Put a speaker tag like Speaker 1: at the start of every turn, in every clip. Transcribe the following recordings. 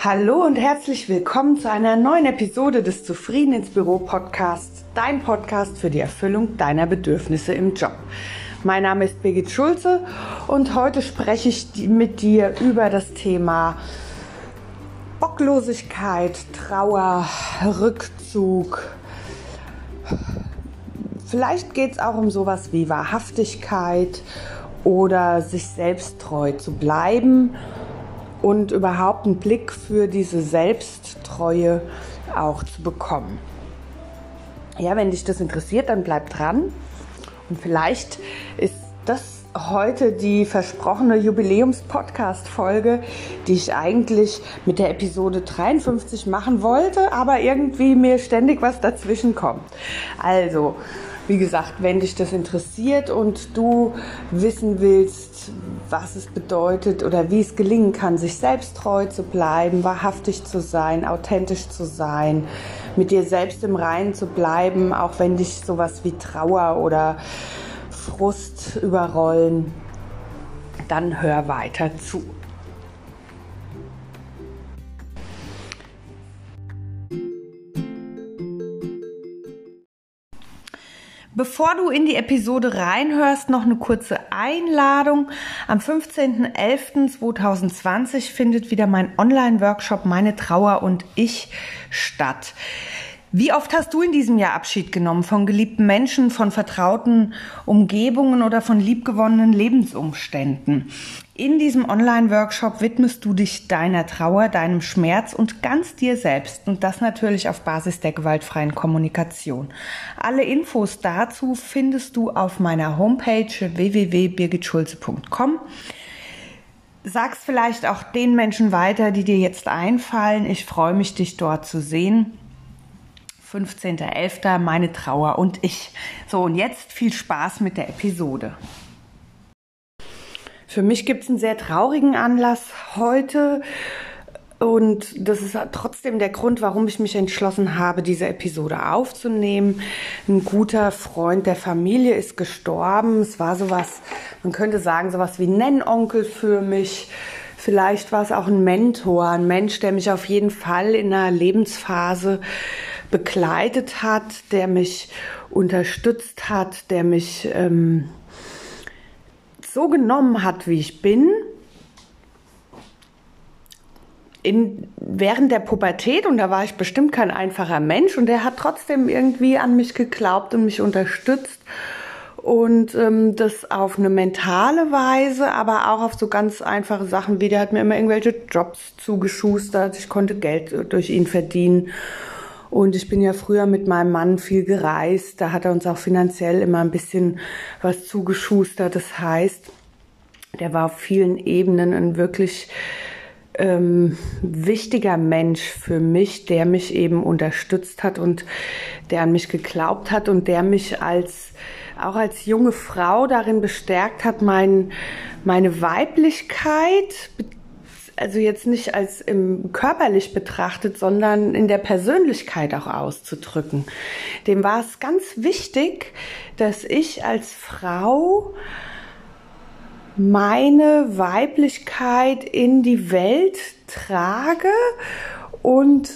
Speaker 1: Hallo und herzlich willkommen zu einer neuen Episode des Zufrieden ins Büro Podcasts, dein Podcast für die Erfüllung deiner Bedürfnisse im Job. Mein Name ist Birgit Schulze und heute spreche ich mit dir über das Thema Bocklosigkeit, Trauer, Rückzug. Vielleicht geht es auch um sowas wie Wahrhaftigkeit oder sich selbst treu zu bleiben und überhaupt einen Blick für diese Selbsttreue auch zu bekommen. Ja, wenn dich das interessiert, dann bleib dran. Und vielleicht ist das heute die versprochene Jubiläums-Podcast-Folge, die ich eigentlich mit der Episode 53 machen wollte, aber irgendwie mir ständig was dazwischen kommt. Also, wie gesagt, wenn dich das interessiert und du wissen willst, was es bedeutet oder wie es gelingen kann, sich selbst treu zu bleiben, wahrhaftig zu sein, authentisch zu sein, mit dir selbst im Reinen zu bleiben, auch wenn dich sowas wie Trauer oder Frust überrollen, dann hör weiter zu. Bevor du in die Episode reinhörst, noch eine kurze Einladung. Am 15.11.2020 findet wieder mein Online-Workshop Meine Trauer und ich statt. Wie oft hast du in diesem Jahr Abschied genommen von geliebten Menschen, von vertrauten Umgebungen oder von liebgewonnenen Lebensumständen? In diesem Online-Workshop widmest du dich deiner Trauer, deinem Schmerz und ganz dir selbst und das natürlich auf Basis der gewaltfreien Kommunikation. Alle Infos dazu findest du auf meiner Homepage www.birgitschulze.com. Sag's vielleicht auch den Menschen weiter, die dir jetzt einfallen. Ich freue mich, dich dort zu sehen. 15.11. Meine Trauer und ich. So, und jetzt viel Spaß mit der Episode. Für mich gibt es einen sehr traurigen Anlass heute. Und das ist trotzdem der Grund, warum ich mich entschlossen habe, diese Episode aufzunehmen. Ein guter Freund der Familie ist gestorben. Es war sowas, man könnte sagen, sowas wie Nennonkel für mich. Vielleicht war es auch ein Mentor, ein Mensch, der mich auf jeden Fall in einer Lebensphase begleitet hat, der mich unterstützt hat, der mich ähm, so genommen hat, wie ich bin. In, während der Pubertät, und da war ich bestimmt kein einfacher Mensch, und der hat trotzdem irgendwie an mich geglaubt und mich unterstützt. Und ähm, das auf eine mentale Weise, aber auch auf so ganz einfache Sachen wie, der hat mir immer irgendwelche Jobs zugeschustert, ich konnte Geld durch ihn verdienen. Und ich bin ja früher mit meinem Mann viel gereist. Da hat er uns auch finanziell immer ein bisschen was zugeschustert. Das heißt, der war auf vielen Ebenen ein wirklich ähm, wichtiger Mensch für mich, der mich eben unterstützt hat und der an mich geglaubt hat und der mich als auch als junge Frau darin bestärkt hat, mein, meine Weiblichkeit also jetzt nicht als im körperlich betrachtet, sondern in der Persönlichkeit auch auszudrücken. Dem war es ganz wichtig, dass ich als Frau meine Weiblichkeit in die Welt trage und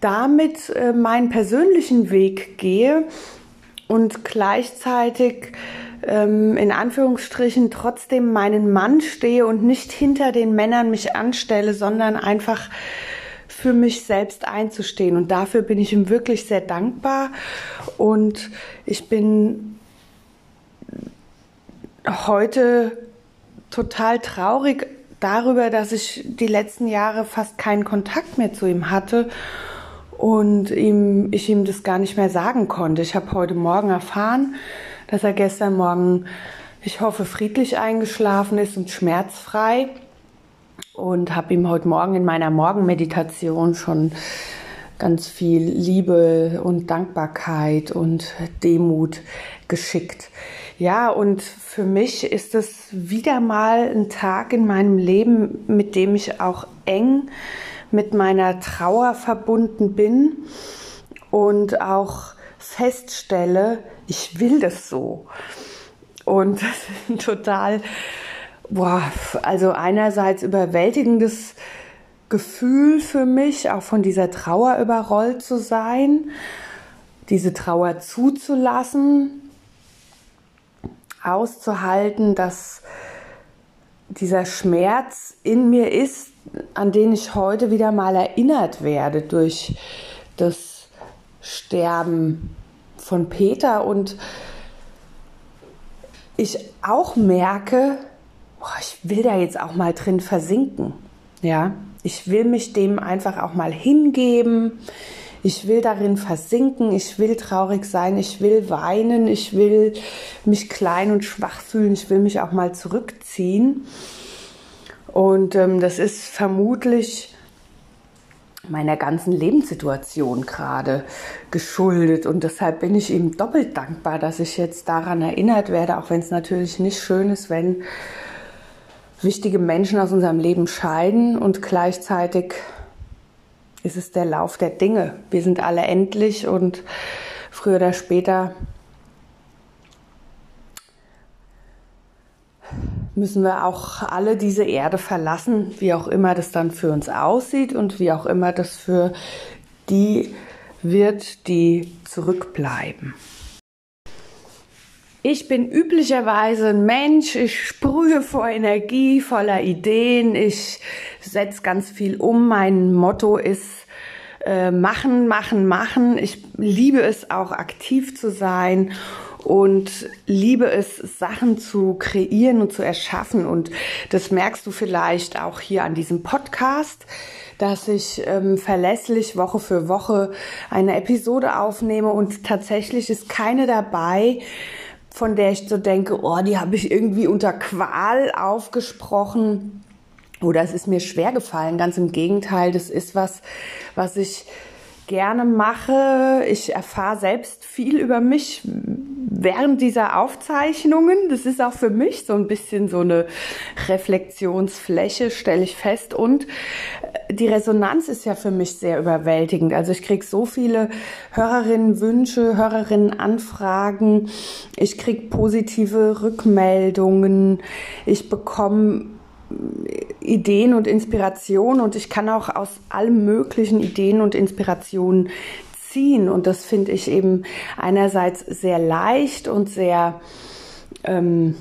Speaker 1: damit äh, meinen persönlichen Weg gehe und gleichzeitig ähm, in Anführungsstrichen trotzdem meinen Mann stehe und nicht hinter den Männern mich anstelle, sondern einfach für mich selbst einzustehen. Und dafür bin ich ihm wirklich sehr dankbar. Und ich bin heute total traurig darüber, dass ich die letzten Jahre fast keinen Kontakt mehr zu ihm hatte und ihm, ich ihm das gar nicht mehr sagen konnte. Ich habe heute Morgen erfahren, dass er gestern Morgen, ich hoffe, friedlich eingeschlafen ist und schmerzfrei. Und habe ihm heute Morgen in meiner Morgenmeditation schon ganz viel Liebe und Dankbarkeit und Demut geschickt. Ja, und für mich ist es wieder mal ein Tag in meinem Leben, mit dem ich auch eng mit meiner Trauer verbunden bin und auch feststelle, ich will das so. Und das ist ein total, boah, also einerseits überwältigendes Gefühl für mich, auch von dieser Trauer überrollt zu sein, diese Trauer zuzulassen, auszuhalten, dass dieser Schmerz in mir ist, an den ich heute wieder mal erinnert werde durch das Sterben von Peter und ich auch merke, boah, ich will da jetzt auch mal drin versinken. Ja, ich will mich dem einfach auch mal hingeben. Ich will darin versinken, ich will traurig sein, ich will weinen, ich will mich klein und schwach fühlen, ich will mich auch mal zurückziehen. Und ähm, das ist vermutlich meiner ganzen Lebenssituation gerade geschuldet. Und deshalb bin ich ihm doppelt dankbar, dass ich jetzt daran erinnert werde, auch wenn es natürlich nicht schön ist, wenn wichtige Menschen aus unserem Leben scheiden und gleichzeitig ist es der Lauf der Dinge. Wir sind alle endlich und früher oder später müssen wir auch alle diese Erde verlassen, wie auch immer das dann für uns aussieht und wie auch immer das für die wird, die zurückbleiben. Ich bin üblicherweise ein Mensch, ich sprühe vor Energie, voller Ideen, ich setze ganz viel um. Mein Motto ist äh, machen, machen, machen. Ich liebe es auch aktiv zu sein und liebe es, Sachen zu kreieren und zu erschaffen. Und das merkst du vielleicht auch hier an diesem Podcast, dass ich ähm, verlässlich Woche für Woche eine Episode aufnehme und tatsächlich ist keine dabei, von der ich so denke, oh, die habe ich irgendwie unter Qual aufgesprochen oder es ist mir schwer gefallen. Ganz im Gegenteil, das ist was, was ich gerne mache. Ich erfahre selbst viel über mich während dieser Aufzeichnungen. Das ist auch für mich so ein bisschen so eine Reflexionsfläche, stelle ich fest. Und äh, die Resonanz ist ja für mich sehr überwältigend. Also ich kriege so viele Hörerinnenwünsche, Hörerinnenanfragen. Ich kriege positive Rückmeldungen. Ich bekomme Ideen und Inspirationen und ich kann auch aus allen möglichen Ideen und Inspirationen ziehen und das finde ich eben einerseits sehr leicht und sehr ähm,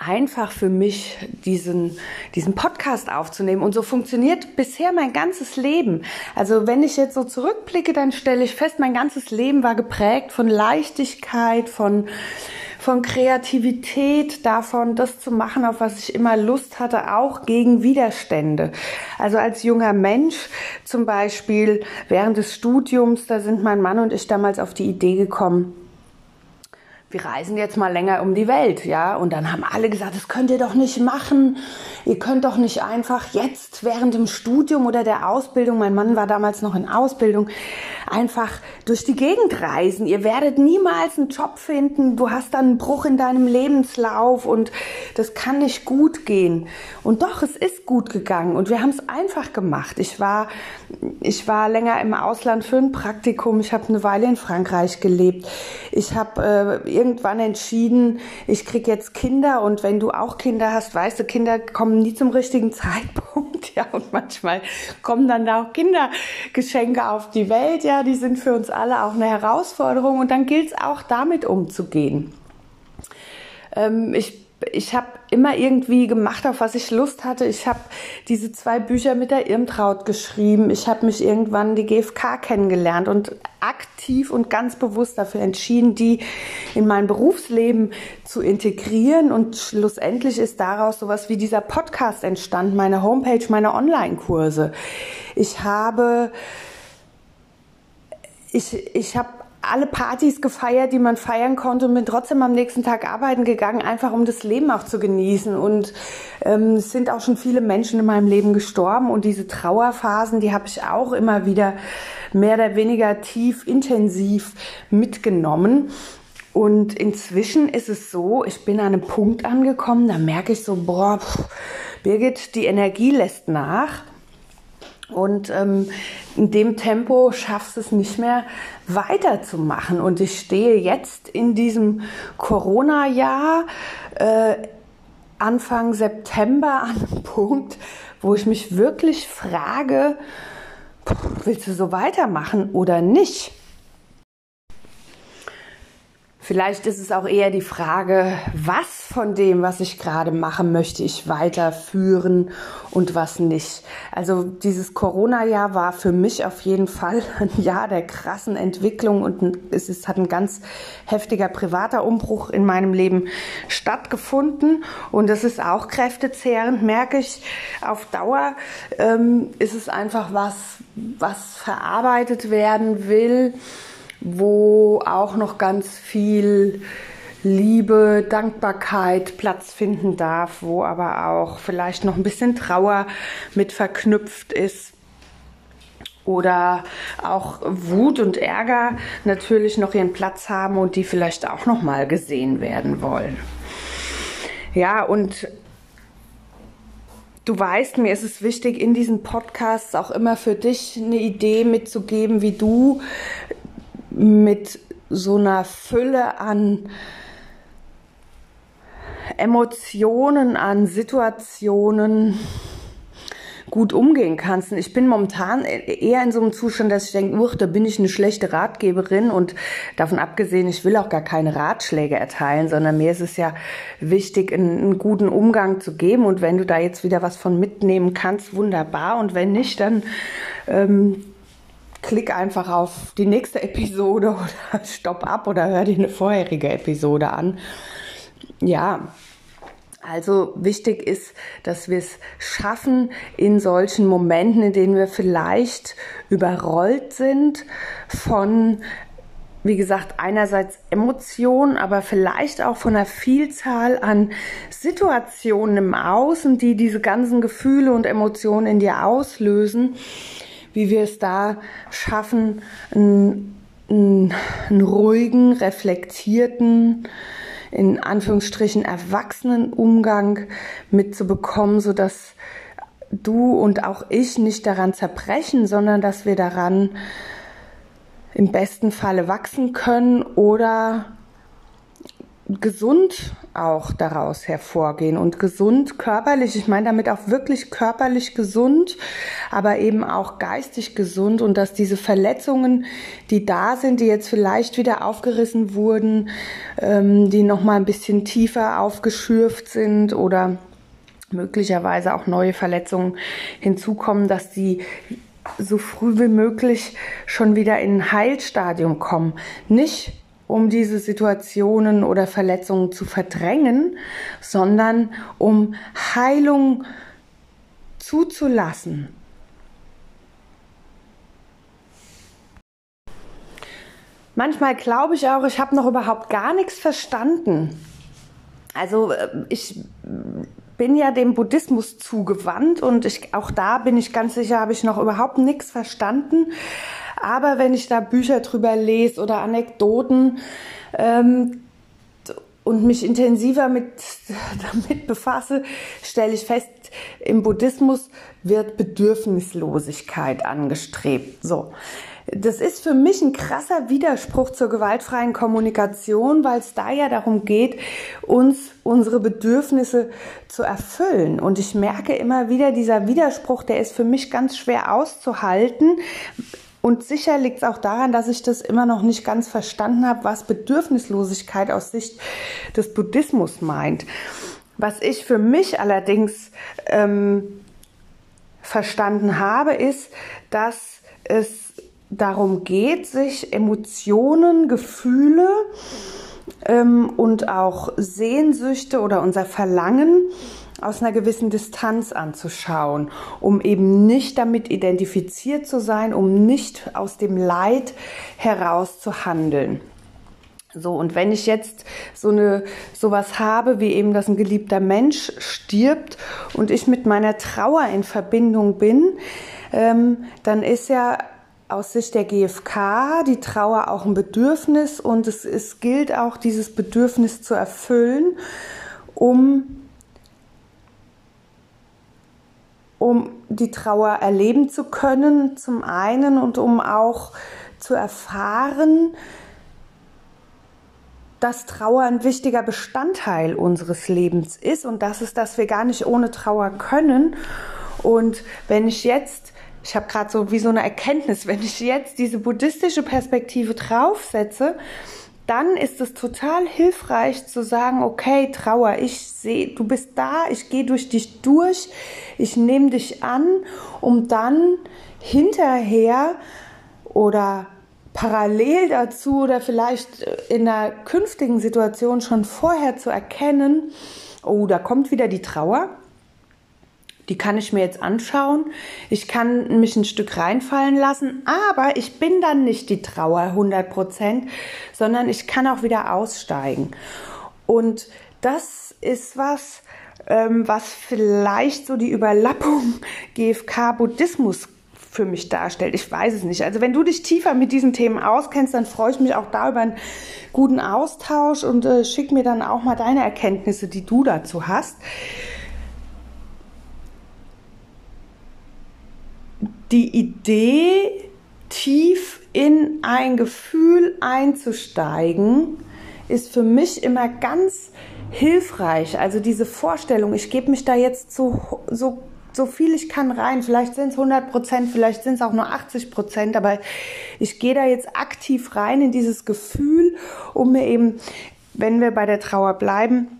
Speaker 1: einfach für mich, diesen, diesen Podcast aufzunehmen. Und so funktioniert bisher mein ganzes Leben. Also wenn ich jetzt so zurückblicke, dann stelle ich fest, mein ganzes Leben war geprägt von Leichtigkeit, von von Kreativität, davon, das zu machen, auf was ich immer Lust hatte, auch gegen Widerstände. Also als junger Mensch zum Beispiel während des Studiums, da sind mein Mann und ich damals auf die Idee gekommen, wir reisen jetzt mal länger um die Welt, ja. Und dann haben alle gesagt, das könnt ihr doch nicht machen. Ihr könnt doch nicht einfach jetzt während dem Studium oder der Ausbildung, mein Mann war damals noch in Ausbildung, einfach durch die Gegend reisen. Ihr werdet niemals einen Job finden. Du hast dann einen Bruch in deinem Lebenslauf und das kann nicht gut gehen. Und doch, es ist gut gegangen und wir haben es einfach gemacht. Ich war, ich war länger im Ausland für ein Praktikum. Ich habe eine Weile in Frankreich gelebt. Ich habe äh, irgendwann entschieden, ich krieg jetzt Kinder und wenn du auch Kinder hast, weißt du, Kinder kommen nie zum richtigen Zeitpunkt, ja, und manchmal kommen dann da auch Kindergeschenke auf die Welt, ja, die sind für uns alle auch eine Herausforderung und dann gilt es auch damit umzugehen. Ähm, ich ich habe immer irgendwie gemacht, auf was ich Lust hatte. Ich habe diese zwei Bücher mit der Irmtraut geschrieben. Ich habe mich irgendwann die GfK kennengelernt und aktiv und ganz bewusst dafür entschieden, die in mein Berufsleben zu integrieren. Und schlussendlich ist daraus sowas wie dieser Podcast entstanden, meine Homepage, meine Online-Kurse. Ich habe ich, ich habe alle Partys gefeiert, die man feiern konnte und bin trotzdem am nächsten Tag arbeiten gegangen, einfach um das Leben auch zu genießen. Und ähm, es sind auch schon viele Menschen in meinem Leben gestorben und diese Trauerphasen, die habe ich auch immer wieder mehr oder weniger tief, intensiv mitgenommen. Und inzwischen ist es so, ich bin an einem Punkt angekommen, da merke ich so, boah, Birgit, die Energie lässt nach. Und ähm, in dem Tempo schaffst es nicht mehr weiterzumachen. Und ich stehe jetzt in diesem Corona-Jahr, äh, Anfang September an einem Punkt, wo ich mich wirklich frage, willst du so weitermachen oder nicht? Vielleicht ist es auch eher die Frage, was von dem, was ich gerade mache, möchte ich weiterführen und was nicht. Also dieses Corona-Jahr war für mich auf jeden Fall ein Jahr der krassen Entwicklung und es ist, hat ein ganz heftiger privater Umbruch in meinem Leben stattgefunden und das ist auch kräftezehrend, merke ich. Auf Dauer ähm, ist es einfach was, was verarbeitet werden will wo auch noch ganz viel Liebe, Dankbarkeit Platz finden darf, wo aber auch vielleicht noch ein bisschen Trauer mit verknüpft ist oder auch Wut und Ärger natürlich noch ihren Platz haben und die vielleicht auch noch mal gesehen werden wollen. Ja, und du weißt, mir ist es wichtig, in diesen Podcasts auch immer für dich eine Idee mitzugeben, wie du mit so einer Fülle an Emotionen, an Situationen gut umgehen kannst. Und ich bin momentan eher in so einem Zustand, dass ich denke, uch, da bin ich eine schlechte Ratgeberin und davon abgesehen, ich will auch gar keine Ratschläge erteilen, sondern mir ist es ja wichtig, einen, einen guten Umgang zu geben und wenn du da jetzt wieder was von mitnehmen kannst, wunderbar und wenn nicht, dann ähm, klick einfach auf die nächste Episode oder stopp ab oder hör dir eine vorherige Episode an. Ja, also wichtig ist, dass wir es schaffen, in solchen Momenten, in denen wir vielleicht überrollt sind von, wie gesagt, einerseits Emotionen, aber vielleicht auch von einer Vielzahl an Situationen im Außen, die diese ganzen Gefühle und Emotionen in dir auslösen, wie wir es da schaffen, einen, einen, einen ruhigen, reflektierten, in Anführungsstrichen erwachsenen Umgang mitzubekommen, so dass du und auch ich nicht daran zerbrechen, sondern dass wir daran im besten Falle wachsen können oder gesund auch daraus hervorgehen und gesund körperlich, ich meine damit auch wirklich körperlich gesund, aber eben auch geistig gesund und dass diese Verletzungen, die da sind, die jetzt vielleicht wieder aufgerissen wurden, ähm, die nochmal ein bisschen tiefer aufgeschürft sind oder möglicherweise auch neue Verletzungen hinzukommen, dass die so früh wie möglich schon wieder in ein Heilstadium kommen. Nicht um diese Situationen oder Verletzungen zu verdrängen, sondern um Heilung zuzulassen. Manchmal glaube ich auch, ich habe noch überhaupt gar nichts verstanden. Also äh, ich bin ja dem Buddhismus zugewandt und ich, auch da bin ich ganz sicher, habe ich noch überhaupt nichts verstanden. Aber wenn ich da Bücher drüber lese oder Anekdoten ähm, und mich intensiver mit, damit befasse, stelle ich fest, im Buddhismus wird Bedürfnislosigkeit angestrebt. So. Das ist für mich ein krasser Widerspruch zur gewaltfreien Kommunikation, weil es da ja darum geht, uns unsere Bedürfnisse zu erfüllen. Und ich merke immer wieder, dieser Widerspruch, der ist für mich ganz schwer auszuhalten, und sicher liegt es auch daran, dass ich das immer noch nicht ganz verstanden habe, was Bedürfnislosigkeit aus Sicht des Buddhismus meint. Was ich für mich allerdings ähm, verstanden habe, ist, dass es darum geht, sich Emotionen, Gefühle ähm, und auch Sehnsüchte oder unser Verlangen aus einer gewissen Distanz anzuschauen, um eben nicht damit identifiziert zu sein, um nicht aus dem Leid heraus zu handeln. So, und wenn ich jetzt so eine, sowas habe, wie eben, dass ein geliebter Mensch stirbt und ich mit meiner Trauer in Verbindung bin, ähm, dann ist ja aus Sicht der GfK die Trauer auch ein Bedürfnis und es, es gilt auch, dieses Bedürfnis zu erfüllen, um um die Trauer erleben zu können, zum einen und um auch zu erfahren, dass Trauer ein wichtiger Bestandteil unseres Lebens ist und das ist, dass wir gar nicht ohne Trauer können. Und wenn ich jetzt, ich habe gerade so wie so eine Erkenntnis, wenn ich jetzt diese buddhistische Perspektive draufsetze, dann ist es total hilfreich zu sagen, okay, Trauer, ich sehe, du bist da, ich gehe durch dich durch, ich nehme dich an, um dann hinterher oder parallel dazu oder vielleicht in einer künftigen Situation schon vorher zu erkennen, oh, da kommt wieder die Trauer. Die kann ich mir jetzt anschauen. Ich kann mich ein Stück reinfallen lassen, aber ich bin dann nicht die Trauer 100 Prozent, sondern ich kann auch wieder aussteigen. Und das ist was, ähm, was vielleicht so die Überlappung GFK-Buddhismus für mich darstellt. Ich weiß es nicht. Also wenn du dich tiefer mit diesen Themen auskennst, dann freue ich mich auch da über einen guten Austausch und äh, schick mir dann auch mal deine Erkenntnisse, die du dazu hast. Die Idee, tief in ein Gefühl einzusteigen, ist für mich immer ganz hilfreich. Also diese Vorstellung, ich gebe mich da jetzt so, so so viel ich kann rein. Vielleicht sind es 100 Prozent, vielleicht sind es auch nur 80 Prozent, aber ich gehe da jetzt aktiv rein in dieses Gefühl, um mir eben, wenn wir bei der Trauer bleiben,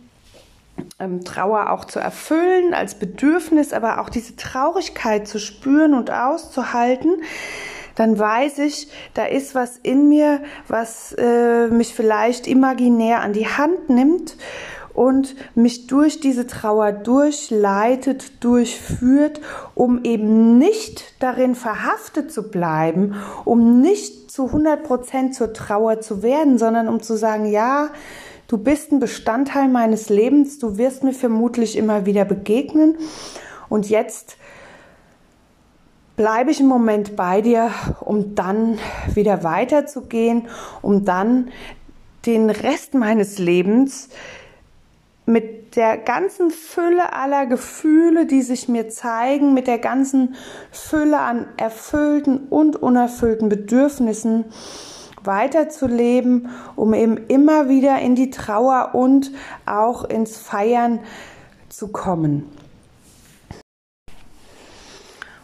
Speaker 1: ähm, Trauer auch zu erfüllen als Bedürfnis, aber auch diese Traurigkeit zu spüren und auszuhalten, dann weiß ich, da ist was in mir, was äh, mich vielleicht imaginär an die Hand nimmt und mich durch diese Trauer durchleitet, durchführt, um eben nicht darin verhaftet zu bleiben, um nicht zu 100 Prozent zur Trauer zu werden, sondern um zu sagen, ja, du bist ein Bestandteil meines Lebens, du wirst mir vermutlich immer wieder begegnen. Und jetzt bleibe ich im Moment bei dir, um dann wieder weiterzugehen, um dann den Rest meines Lebens mit der ganzen Fülle aller Gefühle, die sich mir zeigen, mit der ganzen Fülle an erfüllten und unerfüllten Bedürfnissen weiterzuleben, um eben immer wieder in die Trauer und auch ins Feiern zu kommen.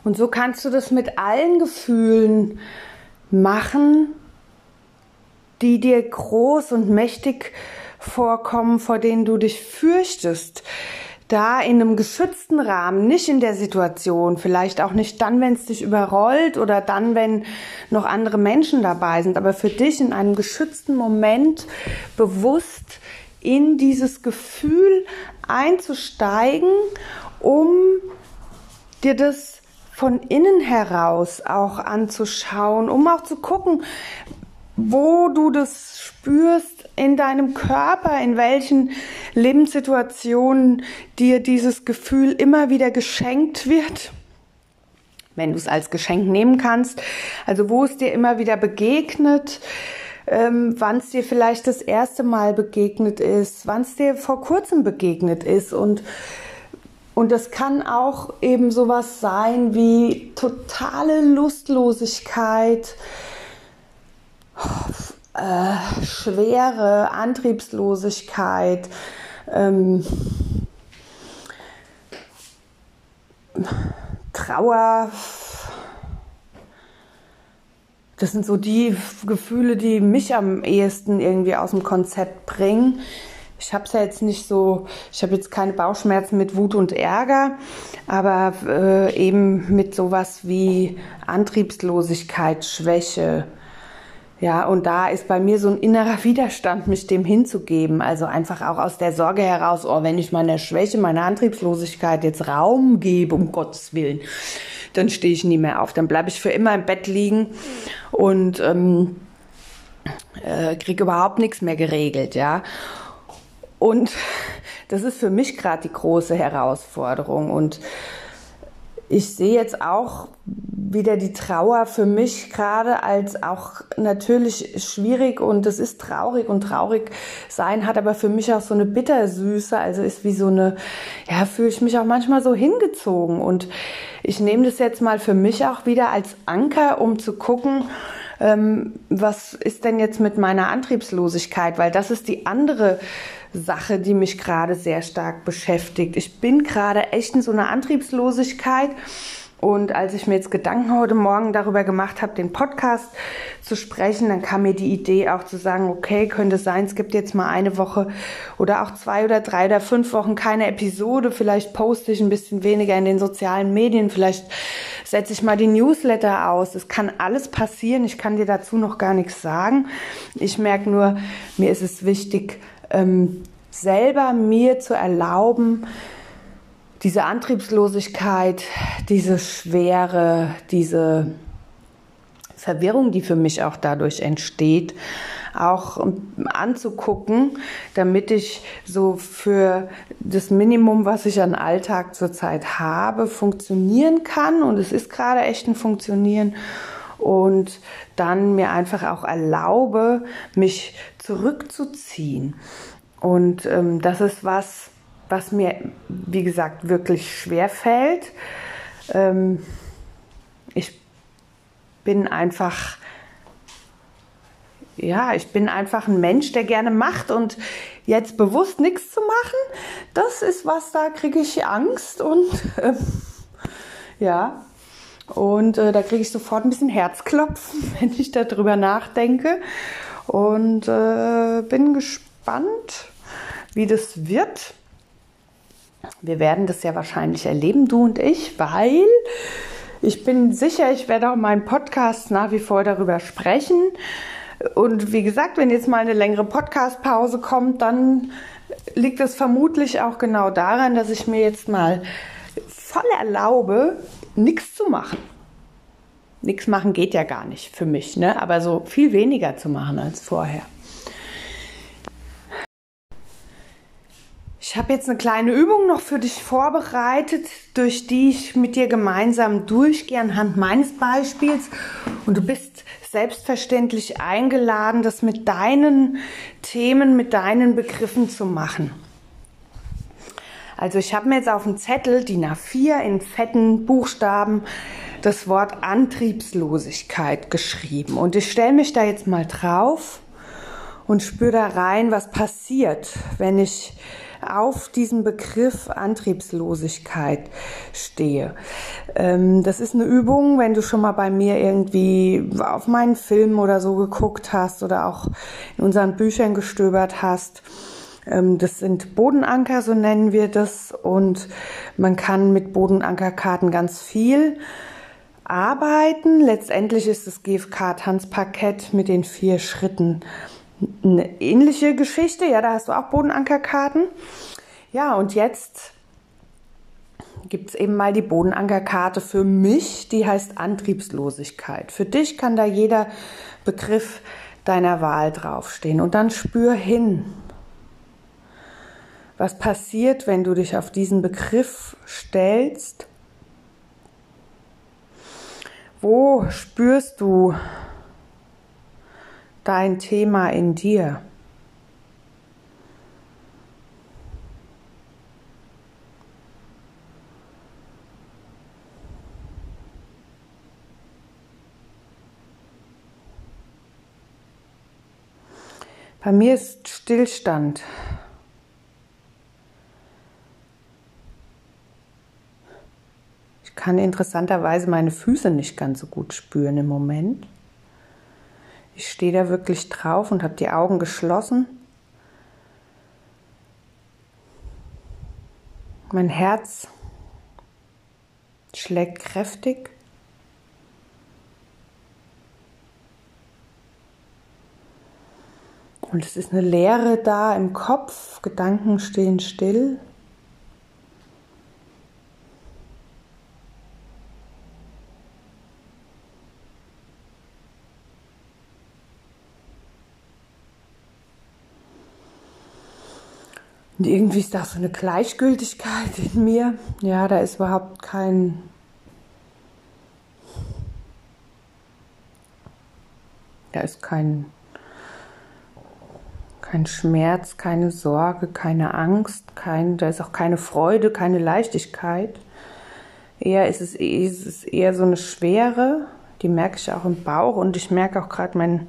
Speaker 1: Und so kannst du das mit allen Gefühlen machen, die dir groß und mächtig vorkommen, vor denen du dich fürchtest. Da in einem geschützten Rahmen, nicht in der Situation, vielleicht auch nicht dann, wenn es dich überrollt oder dann, wenn noch andere Menschen dabei sind, aber für dich in einem geschützten Moment bewusst in dieses Gefühl einzusteigen, um dir das von innen heraus auch anzuschauen, um auch zu gucken, wo du das spürst in deinem Körper, in welchen Lebenssituationen dir dieses Gefühl immer wieder geschenkt wird, wenn du es als Geschenk nehmen kannst, also wo es dir immer wieder begegnet, ähm, wann es dir vielleicht das erste Mal begegnet ist, wann es dir vor kurzem begegnet ist und und das kann auch eben sowas sein wie totale Lustlosigkeit, äh, Schwere, Antriebslosigkeit, ähm, Trauer. Das sind so die Gefühle, die mich am ehesten irgendwie aus dem Konzept bringen. Ich habe es ja jetzt nicht so, ich habe jetzt keine Bauchschmerzen mit Wut und Ärger, aber äh, eben mit sowas wie Antriebslosigkeit, Schwäche, ja, und da ist bei mir so ein innerer Widerstand, mich dem hinzugeben. Also einfach auch aus der Sorge heraus, oh, wenn ich meiner Schwäche, meiner Antriebslosigkeit jetzt Raum gebe, um Gottes Willen, dann stehe ich nie mehr auf. Dann bleibe ich für immer im Bett liegen und ähm, äh, kriege überhaupt nichts mehr geregelt, ja. Und das ist für mich gerade die große Herausforderung. Und ich sehe jetzt auch wieder die Trauer für mich gerade als auch natürlich schwierig und es ist traurig und traurig sein hat aber für mich auch so eine Bittersüße, also ist wie so eine, ja, fühle ich mich auch manchmal so hingezogen. Und ich nehme das jetzt mal für mich auch wieder als Anker, um zu gucken, ähm, was ist denn jetzt mit meiner Antriebslosigkeit, weil das ist die andere Sache, die mich gerade sehr stark beschäftigt. Ich bin gerade echt in so einer Antriebslosigkeit. Und als ich mir jetzt Gedanken heute Morgen darüber gemacht habe, den Podcast zu sprechen, dann kam mir die Idee auch zu sagen, okay, könnte sein, es gibt jetzt mal eine Woche oder auch zwei oder drei oder fünf Wochen keine Episode. Vielleicht poste ich ein bisschen weniger in den sozialen Medien. Vielleicht setze ich mal die Newsletter aus. Es kann alles passieren. Ich kann dir dazu noch gar nichts sagen. Ich merke nur, mir ist es wichtig, ähm, selber mir zu erlauben, diese Antriebslosigkeit, diese Schwere, diese Verwirrung, die für mich auch dadurch entsteht, auch anzugucken, damit ich so für das Minimum, was ich an Alltag zurzeit habe, funktionieren kann. Und es ist gerade echt ein Funktionieren. Und dann mir einfach auch erlaube, mich zurückzuziehen. Und ähm, das ist was, was mir, wie gesagt, wirklich schwer fällt. Ähm, ich bin einfach, ja, ich bin einfach ein Mensch, der gerne macht und jetzt bewusst nichts zu machen, das ist was, da kriege ich Angst und äh, ja, und äh, da kriege ich sofort ein bisschen Herzklopfen, wenn ich darüber nachdenke und äh, bin gespannt, wie das wird. Wir werden das ja wahrscheinlich erleben, du und ich, weil ich bin sicher, ich werde auch in meinem Podcast nach wie vor darüber sprechen. Und wie gesagt, wenn jetzt mal eine längere Podcast-Pause kommt, dann liegt es vermutlich auch genau daran, dass ich mir jetzt mal voll erlaube, nichts zu machen. Nichts machen geht ja gar nicht für mich, ne? aber so viel weniger zu machen als vorher. Ich habe jetzt eine kleine Übung noch für dich vorbereitet, durch die ich mit dir gemeinsam durchgehe anhand meines Beispiels. Und du bist selbstverständlich eingeladen, das mit deinen Themen, mit deinen Begriffen zu machen. Also ich habe mir jetzt auf dem Zettel DIN A4 in fetten Buchstaben das Wort Antriebslosigkeit geschrieben. Und ich stelle mich da jetzt mal drauf und spüre da rein, was passiert, wenn ich auf diesen Begriff Antriebslosigkeit stehe. Ähm, das ist eine Übung, wenn du schon mal bei mir irgendwie auf meinen Film oder so geguckt hast oder auch in unseren Büchern gestöbert hast. Ähm, das sind Bodenanker, so nennen wir das. Und man kann mit Bodenankerkarten ganz viel arbeiten. Letztendlich ist das GFK-Tanzparkett mit den vier Schritten eine ähnliche Geschichte. Ja, da hast du auch Bodenankerkarten. Ja, und jetzt gibt es eben mal die Bodenankerkarte für mich, die heißt Antriebslosigkeit. Für dich kann da jeder Begriff deiner Wahl draufstehen. Und dann spür hin, was passiert, wenn du dich auf diesen Begriff stellst. Wo spürst du dein Thema in dir. Bei mir ist Stillstand. Ich kann interessanterweise meine Füße nicht ganz so gut spüren im Moment. Ich stehe da wirklich drauf und habe die Augen geschlossen. Mein Herz schlägt kräftig. Und es ist eine Leere da im Kopf, Gedanken stehen still. Und irgendwie ist da so eine Gleichgültigkeit in mir. Ja, da ist überhaupt kein. Da ist kein, kein Schmerz, keine Sorge, keine Angst, kein, da ist auch keine Freude, keine Leichtigkeit. Eher ist es, ist es eher so eine Schwere, die merke ich auch im Bauch und ich merke auch gerade, mein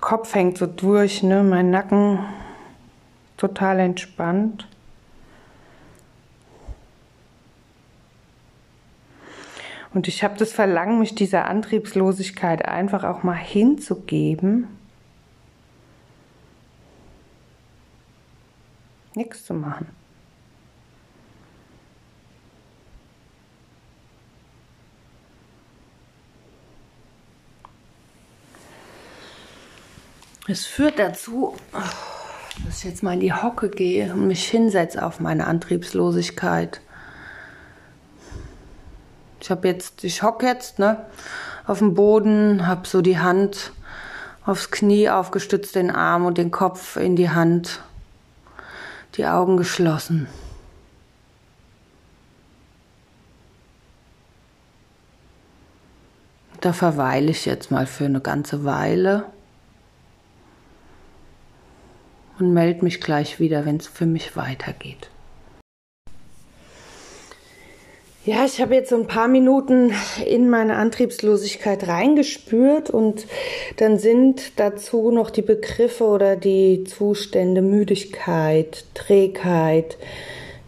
Speaker 1: Kopf hängt so durch, ne? mein Nacken total entspannt. Und ich habe das Verlangen, mich dieser Antriebslosigkeit einfach auch mal hinzugeben. Nichts zu machen. Es führt dazu, dass ich jetzt mal in die Hocke gehe und mich hinsetze auf meine Antriebslosigkeit. Ich habe jetzt, ich hocke jetzt, ne, auf dem Boden, habe so die Hand aufs Knie aufgestützt, den Arm und den Kopf in die Hand, die Augen geschlossen. Da verweile ich jetzt mal für eine ganze Weile und melde mich gleich wieder, wenn es für mich weitergeht. Ja, ich habe jetzt so ein paar Minuten in meine Antriebslosigkeit reingespürt und dann sind dazu noch die Begriffe oder die Zustände Müdigkeit, Trägheit,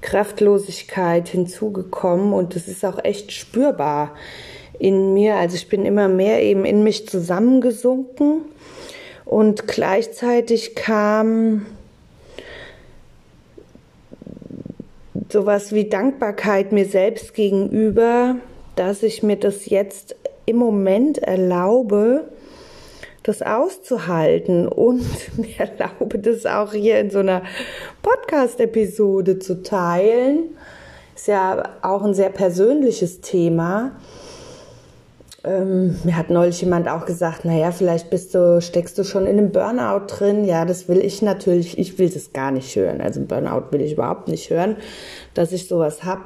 Speaker 1: Kraftlosigkeit hinzugekommen und das ist auch echt spürbar in mir. Also ich bin immer mehr eben in mich zusammengesunken und gleichzeitig kam sowas wie Dankbarkeit mir selbst gegenüber, dass ich mir das jetzt im Moment erlaube, das auszuhalten und mir erlaube, das auch hier in so einer Podcast-Episode zu teilen. Ist ja auch ein sehr persönliches Thema. Ähm, mir hat neulich jemand auch gesagt, naja, vielleicht bist du, steckst du schon in einem Burnout drin. Ja, das will ich natürlich, ich will das gar nicht hören. Also Burnout will ich überhaupt nicht hören. Dass ich sowas hab,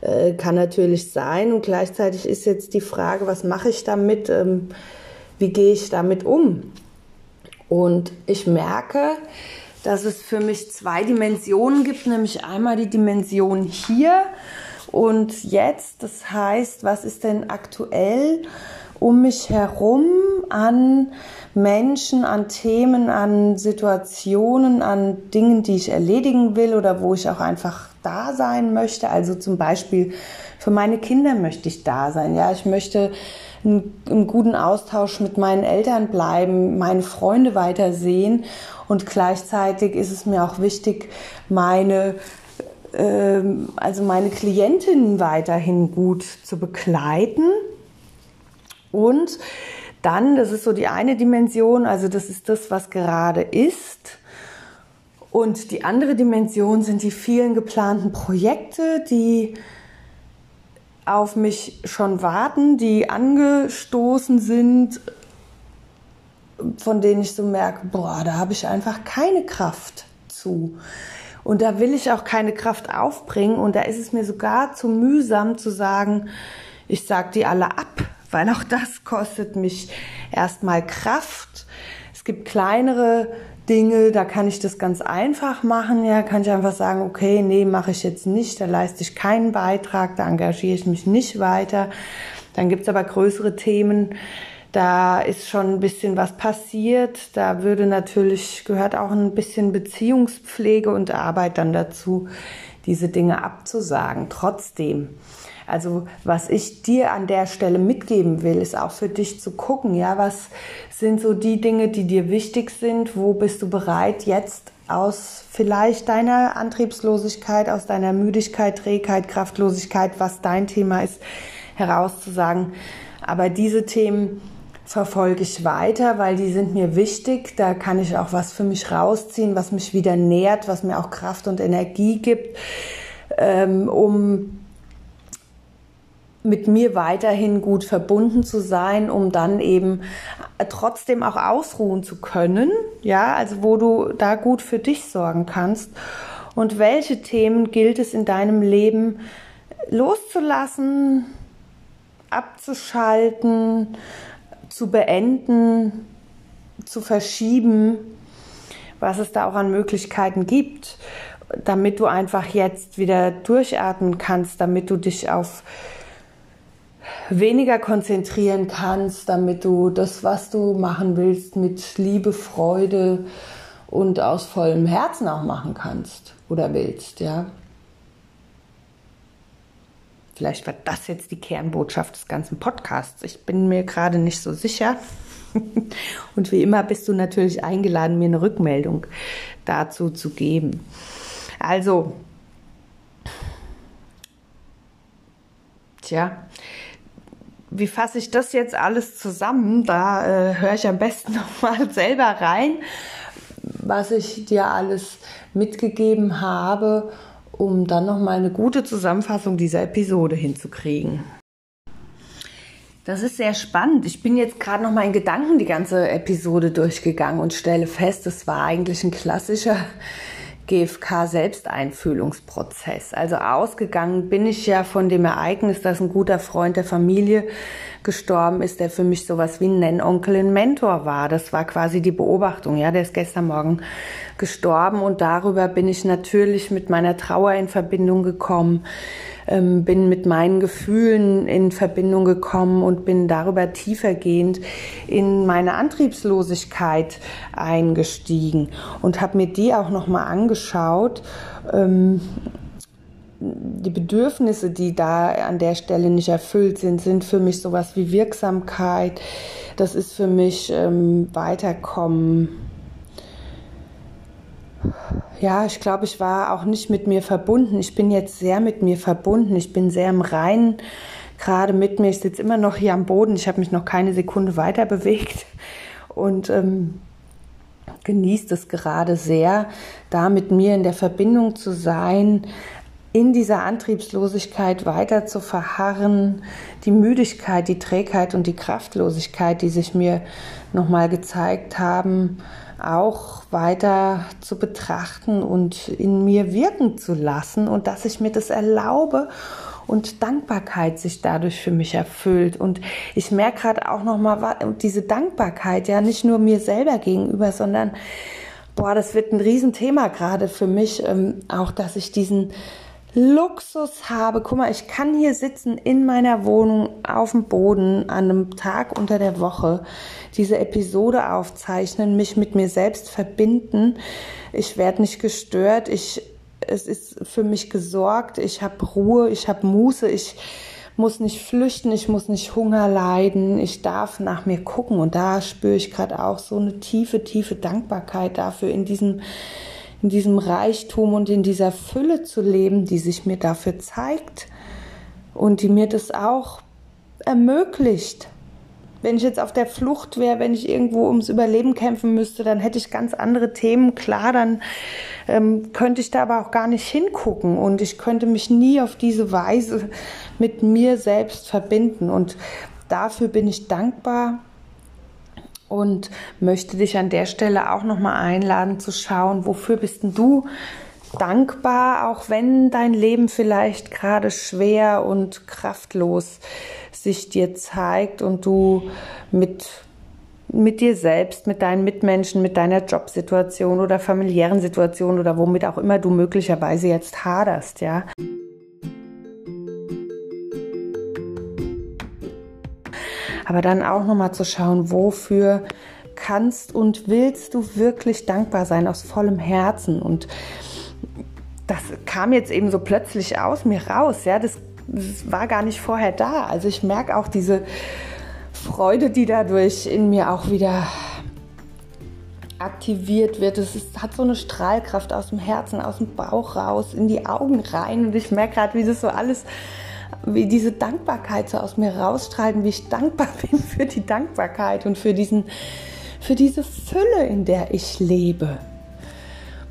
Speaker 1: äh, kann natürlich sein. Und gleichzeitig ist jetzt die Frage, was mache ich damit? Ähm, wie gehe ich damit um? Und ich merke, dass es für mich zwei Dimensionen gibt, nämlich einmal die Dimension hier und jetzt, das heißt, was ist denn aktuell um mich herum an Menschen, an Themen, an Situationen, an Dingen, die ich erledigen will oder wo ich auch einfach da sein möchte. Also zum Beispiel für meine Kinder möchte ich da sein. Ja, ich möchte einen, guten Austausch mit meinen Eltern bleiben, meine Freunde weitersehen und gleichzeitig ist es mir auch wichtig, meine also meine Klientinnen weiterhin gut zu begleiten. Und dann, das ist so die eine Dimension, also das ist das, was gerade ist. Und die andere Dimension sind die vielen geplanten Projekte, die auf mich schon warten, die angestoßen sind, von denen ich so merke, boah, da habe ich einfach keine Kraft zu. Und da will ich auch keine Kraft aufbringen. Und da ist es mir sogar zu mühsam zu sagen, ich sag die alle ab, weil auch das kostet mich erstmal Kraft. Es gibt kleinere Dinge, da kann ich das ganz einfach machen. Ja, kann ich einfach sagen, okay, nee, mache ich jetzt nicht, da leiste ich keinen Beitrag, da engagiere ich mich nicht weiter. Dann gibt's aber größere Themen, da ist schon ein bisschen was passiert. Da würde natürlich, gehört auch ein bisschen Beziehungspflege und Arbeit dann dazu, diese Dinge abzusagen. Trotzdem. Also, was ich dir an der Stelle mitgeben will, ist auch für dich zu gucken, ja, was sind so die Dinge, die dir wichtig sind? Wo bist du bereit, jetzt aus vielleicht deiner Antriebslosigkeit, aus deiner Müdigkeit, Trägheit, Kraftlosigkeit, was dein Thema ist, herauszusagen? Aber diese Themen, verfolge ich weiter, weil die sind mir wichtig. Da kann ich auch was für mich rausziehen, was mich wieder nährt, was mir auch Kraft und Energie gibt, ähm, um mit mir weiterhin gut verbunden zu sein, um dann eben trotzdem auch ausruhen zu können, ja, also wo du da gut für dich sorgen kannst. Und welche Themen gilt es in deinem Leben loszulassen, abzuschalten, zu beenden, zu verschieben, was es da auch an Möglichkeiten gibt, damit du einfach jetzt wieder durchatmen kannst, damit du dich auf weniger konzentrieren kannst, damit du das, was du machen willst, mit Liebe, Freude und aus vollem Herzen auch machen kannst oder willst, ja. Vielleicht war das jetzt die Kernbotschaft des ganzen Podcasts. Ich bin mir gerade nicht so sicher. Und wie immer bist du natürlich eingeladen, mir eine Rückmeldung dazu zu geben. Also, tja, wie fasse ich das jetzt alles zusammen? Da äh, höre ich am besten nochmal selber rein, was ich dir alles mitgegeben habe, um dann nochmal eine gute Zusammenfassung dieser Episode hinzukriegen. Das ist sehr spannend. Ich bin jetzt gerade noch mal in Gedanken die ganze Episode durchgegangen und stelle fest, es war eigentlich ein klassischer GFK-Selbsteinfühlungsprozess. Also ausgegangen bin ich ja von dem Ereignis, dass ein guter Freund der Familie gestorben ist, der für mich sowas wie ein Nennonkel, ein Mentor war. Das war quasi die Beobachtung. Ja, der ist gestern Morgen gestorben und darüber bin ich natürlich mit meiner Trauer in Verbindung gekommen ähm, bin mit meinen Gefühlen in Verbindung gekommen und bin darüber tiefergehend in meine Antriebslosigkeit eingestiegen und habe mir die auch nochmal angeschaut. Ähm, die Bedürfnisse, die da an der Stelle nicht erfüllt sind, sind für mich sowas wie Wirksamkeit. Das ist für mich ähm, Weiterkommen ja, ich glaube, ich war auch nicht mit mir verbunden. Ich bin jetzt sehr mit mir verbunden. Ich bin sehr im Reinen gerade mit mir. Ich sitze immer noch hier am Boden. Ich habe mich noch keine Sekunde weiter bewegt und ähm, genieße es gerade sehr, da mit mir in der Verbindung zu sein, in dieser Antriebslosigkeit weiter zu verharren, die Müdigkeit, die Trägheit und die Kraftlosigkeit, die sich mir nochmal gezeigt haben, auch weiter zu betrachten und in mir wirken zu lassen und dass ich mir das erlaube und Dankbarkeit sich dadurch für mich erfüllt. Und ich merke gerade auch noch mal diese Dankbarkeit ja nicht nur mir selber gegenüber, sondern boah, das wird ein Riesenthema gerade für mich, ähm, auch dass ich diesen Luxus habe. Guck mal, ich kann hier sitzen in meiner Wohnung auf dem Boden an einem Tag unter der Woche, diese Episode aufzeichnen, mich mit mir selbst verbinden. Ich werde nicht gestört. Ich, es ist für mich gesorgt. Ich habe Ruhe. Ich habe Muße. Ich muss nicht flüchten. Ich muss nicht Hunger leiden. Ich darf nach mir gucken. Und da spüre ich gerade auch so eine tiefe, tiefe Dankbarkeit dafür in diesem in diesem Reichtum und in dieser Fülle zu leben, die sich mir dafür zeigt und die mir das auch ermöglicht. Wenn ich jetzt auf der Flucht wäre, wenn ich irgendwo ums Überleben kämpfen müsste, dann hätte ich ganz andere Themen. Klar, dann ähm, könnte ich da aber auch gar nicht hingucken und ich könnte mich nie auf diese Weise mit mir selbst verbinden. Und dafür bin ich dankbar, und möchte dich an der Stelle auch nochmal einladen zu schauen, wofür bist denn du dankbar, auch wenn dein Leben vielleicht gerade schwer und kraftlos sich dir zeigt und du mit mit dir selbst, mit deinen Mitmenschen, mit deiner Jobsituation oder familiären Situation oder womit auch immer du möglicherweise jetzt haderst, ja. Aber dann auch nochmal zu schauen, wofür kannst und willst du wirklich dankbar sein aus vollem Herzen und das kam jetzt eben so plötzlich aus mir raus, ja, das, das war gar nicht vorher da. Also ich merke auch diese Freude, die dadurch in mir auch wieder aktiviert wird. Es ist, hat so eine Strahlkraft aus dem Herzen, aus dem Bauch raus, in die Augen rein. Und ich merke gerade, wie das so alles wie diese Dankbarkeit so aus mir rausstrahlt und wie ich dankbar bin für die Dankbarkeit und für, diesen, für diese Fülle, in der ich lebe.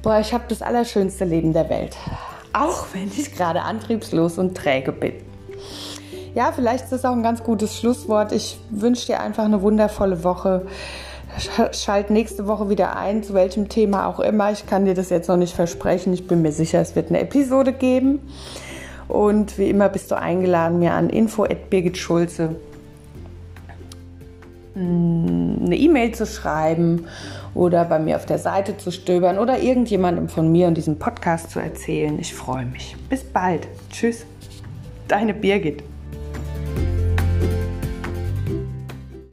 Speaker 1: Boah, ich habe das allerschönste Leben der Welt. Auch wenn ich gerade antriebslos und träge bin. Ja, vielleicht ist das auch ein ganz gutes Schlusswort. Ich wünsche dir einfach eine wundervolle Woche. Schalt nächste Woche wieder ein, zu welchem Thema auch immer. Ich kann dir das jetzt noch nicht versprechen. Ich bin mir sicher, es wird eine Episode geben. Und wie immer bist du eingeladen, mir an info.birgitschulze mm, eine E-Mail zu schreiben oder bei mir auf der Seite zu stöbern oder irgendjemandem von mir und diesem Podcast zu erzählen. Ich freue mich. Bis bald. Tschüss. Deine Birgit.